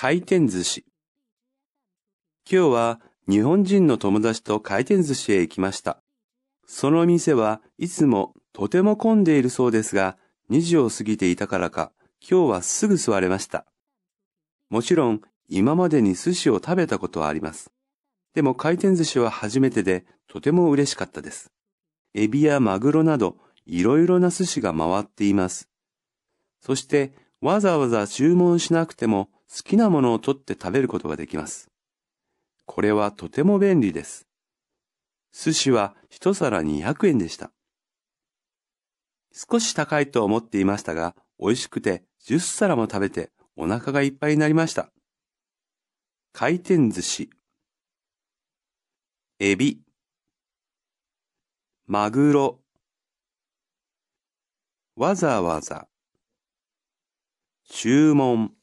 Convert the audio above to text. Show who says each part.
Speaker 1: 回転寿司。今日は日本人の友達と回転寿司へ行きました。その店はいつもとても混んでいるそうですが、2時を過ぎていたからか、今日はすぐ座れました。もちろん、今までに寿司を食べたことはあります。でも回転寿司は初めてで、とても嬉しかったです。エビやマグロなど、いろいろな寿司が回っています。そして、わざわざ注文しなくても好きなものを取って食べることができます。これはとても便利です。寿司は一皿200円でした。少し高いと思っていましたが、美味しくて10皿も食べてお腹がいっぱいになりました。回転寿司、エビ、マグロ、わざわざ、注文、